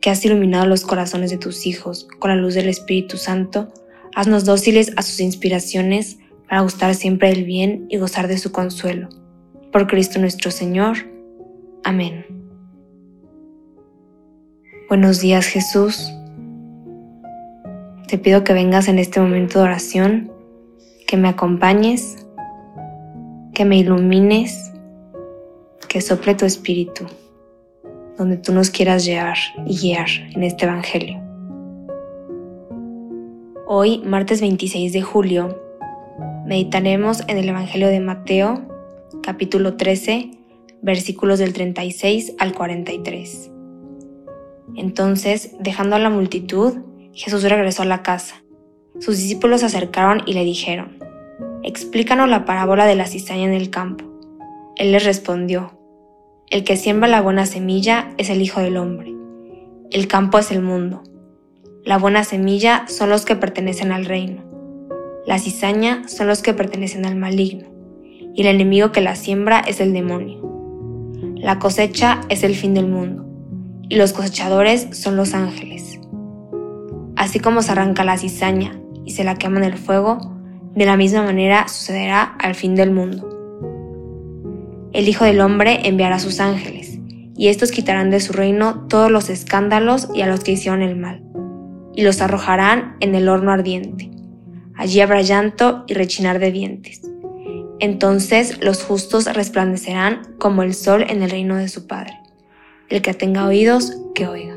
que has iluminado los corazones de tus hijos con la luz del Espíritu Santo, haznos dóciles a sus inspiraciones para gustar siempre del bien y gozar de su consuelo. Por Cristo nuestro Señor. Amén. Buenos días Jesús. Te pido que vengas en este momento de oración, que me acompañes, que me ilumines, que sople tu espíritu donde tú nos quieras llevar y guiar en este Evangelio. Hoy, martes 26 de julio, meditaremos en el Evangelio de Mateo, capítulo 13, versículos del 36 al 43. Entonces, dejando a la multitud, Jesús regresó a la casa. Sus discípulos se acercaron y le dijeron, Explícanos la parábola de la cizaña en el campo. Él les respondió, el que siembra la buena semilla es el Hijo del Hombre. El campo es el mundo. La buena semilla son los que pertenecen al reino. La cizaña son los que pertenecen al maligno. Y el enemigo que la siembra es el demonio. La cosecha es el fin del mundo. Y los cosechadores son los ángeles. Así como se arranca la cizaña y se la quema en el fuego, de la misma manera sucederá al fin del mundo el Hijo del Hombre enviará sus ángeles, y estos quitarán de su reino todos los escándalos y a los que hicieron el mal, y los arrojarán en el horno ardiente. Allí habrá llanto y rechinar de dientes. Entonces los justos resplandecerán como el sol en el reino de su Padre. El que tenga oídos, que oiga.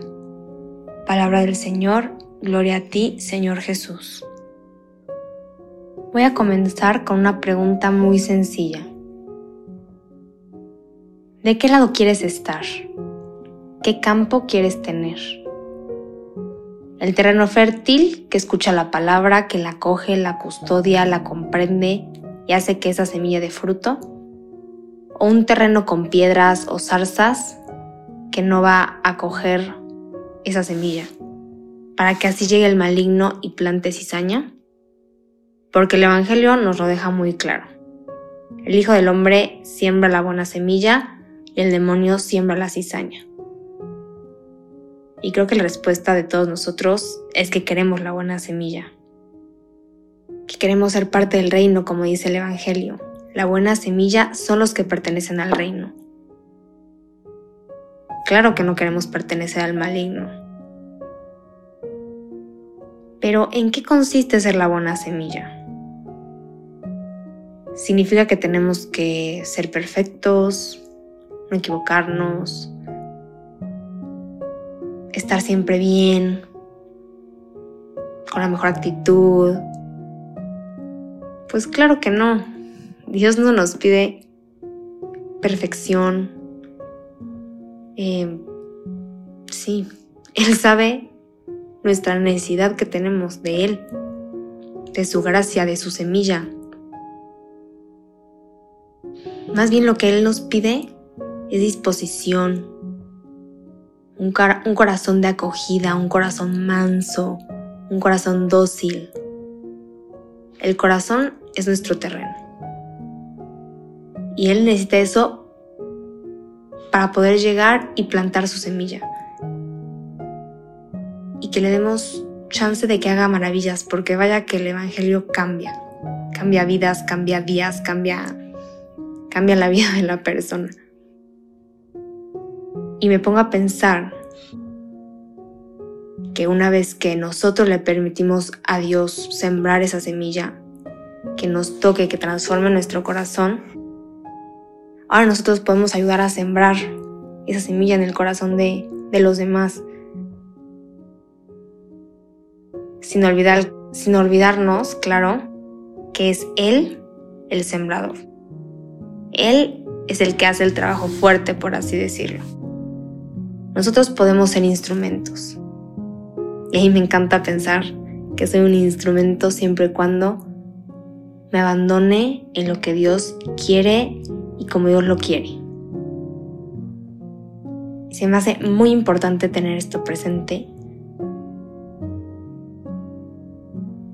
Palabra del Señor, gloria a ti, Señor Jesús. Voy a comenzar con una pregunta muy sencilla. ¿De qué lado quieres estar? ¿Qué campo quieres tener? El terreno fértil que escucha la palabra, que la coge, la custodia, la comprende y hace que esa semilla de fruto. O un terreno con piedras o zarzas que no va a coger esa semilla para que así llegue el maligno y plante cizaña. Porque el Evangelio nos lo deja muy claro. El Hijo del Hombre siembra la buena semilla el demonio siembra la cizaña. Y creo que la respuesta de todos nosotros es que queremos la buena semilla, que queremos ser parte del reino, como dice el Evangelio. La buena semilla son los que pertenecen al reino. Claro que no queremos pertenecer al maligno. Pero ¿en qué consiste ser la buena semilla? ¿Significa que tenemos que ser perfectos, no equivocarnos, estar siempre bien, con la mejor actitud. Pues claro que no. Dios no nos pide perfección. Eh, sí, Él sabe nuestra necesidad que tenemos de Él, de su gracia, de su semilla. Más bien lo que Él nos pide es disposición, un, corazón de acogida, un corazón manso, un corazón dócil. El corazón es nuestro terreno. Y Él necesita eso para poder llegar y plantar su semilla. Y que le demos chance de que haga maravillas, porque vaya que el Evangelio cambia. Cambia vidas, cambia días, cambia, cambia la vida de la persona y me pongo a pensar que una vez que nosotros le permitimos a Dios sembrar esa semilla, que nos toque, que transforme nuestro corazón, ahora nosotros podemos ayudar a sembrar esa semilla en el corazón de, de los demás. Sin, olvidar, sin olvidarnos, claro, que es Él el sembrador. Él es el que hace el trabajo fuerte, por así decirlo. Nosotros podemos ser instrumentos. Y ahí me encanta pensar que soy un instrumento siempre y cuando me abandone en lo que Dios quiere y como Dios lo quiere. Se me hace muy importante tener esto presente.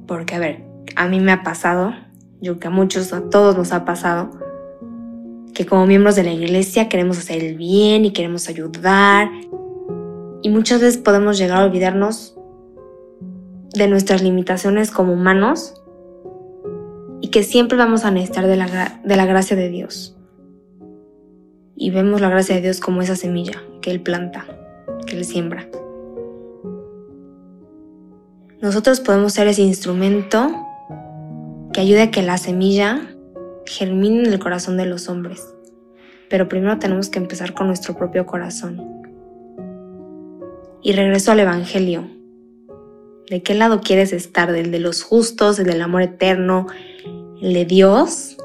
Porque, a ver, a mí me ha pasado, yo que a muchos, a todos nos ha pasado, que como miembros de la iglesia queremos hacer el bien y queremos ayudar. Y muchas veces podemos llegar a olvidarnos de nuestras limitaciones como humanos y que siempre vamos a necesitar de la, de la gracia de Dios. Y vemos la gracia de Dios como esa semilla que Él planta, que Él siembra. Nosotros podemos ser ese instrumento que ayude a que la semilla germine en el corazón de los hombres. Pero primero tenemos que empezar con nuestro propio corazón. Y regreso al Evangelio. ¿De qué lado quieres estar? ¿Del de los justos, el del amor eterno, el de Dios?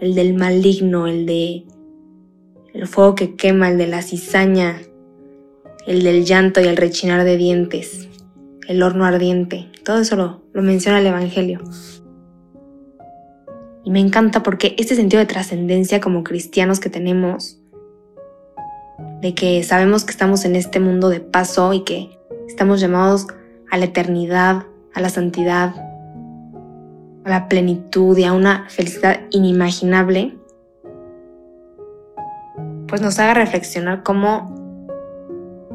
¿El del maligno, el de el fuego que quema, el de la cizaña, el del llanto y el rechinar de dientes, el horno ardiente? Todo eso lo, lo menciona el Evangelio. Y me encanta porque este sentido de trascendencia como cristianos que tenemos, de que sabemos que estamos en este mundo de paso y que estamos llamados a la eternidad, a la santidad, a la plenitud y a una felicidad inimaginable, pues nos haga reflexionar cómo,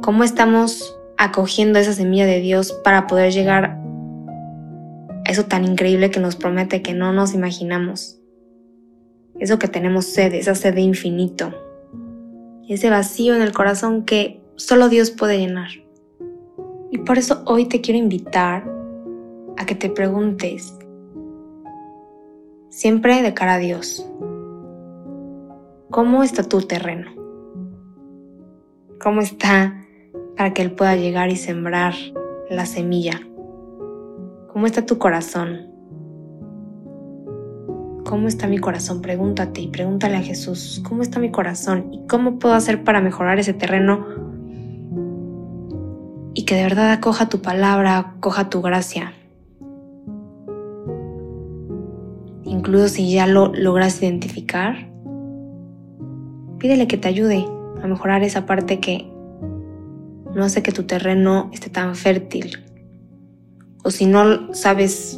cómo estamos acogiendo esa semilla de Dios para poder llegar eso tan increíble que nos promete que no nos imaginamos. Eso que tenemos sed, esa sed de infinito. Ese vacío en el corazón que solo Dios puede llenar. Y por eso hoy te quiero invitar a que te preguntes, siempre de cara a Dios, ¿cómo está tu terreno? ¿Cómo está para que Él pueda llegar y sembrar la semilla ¿Cómo está tu corazón? ¿Cómo está mi corazón? Pregúntate y pregúntale a Jesús, ¿cómo está mi corazón? ¿Y cómo puedo hacer para mejorar ese terreno? Y que de verdad acoja tu palabra, acoja tu gracia. Incluso si ya lo logras identificar, pídele que te ayude a mejorar esa parte que no hace que tu terreno esté tan fértil, o si no sabes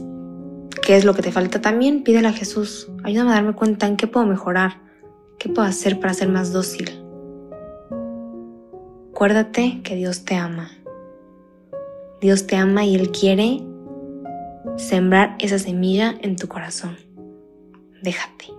qué es lo que te falta, también pídele a Jesús. Ayúdame a darme cuenta en qué puedo mejorar, qué puedo hacer para ser más dócil. Acuérdate que Dios te ama. Dios te ama y Él quiere sembrar esa semilla en tu corazón. Déjate.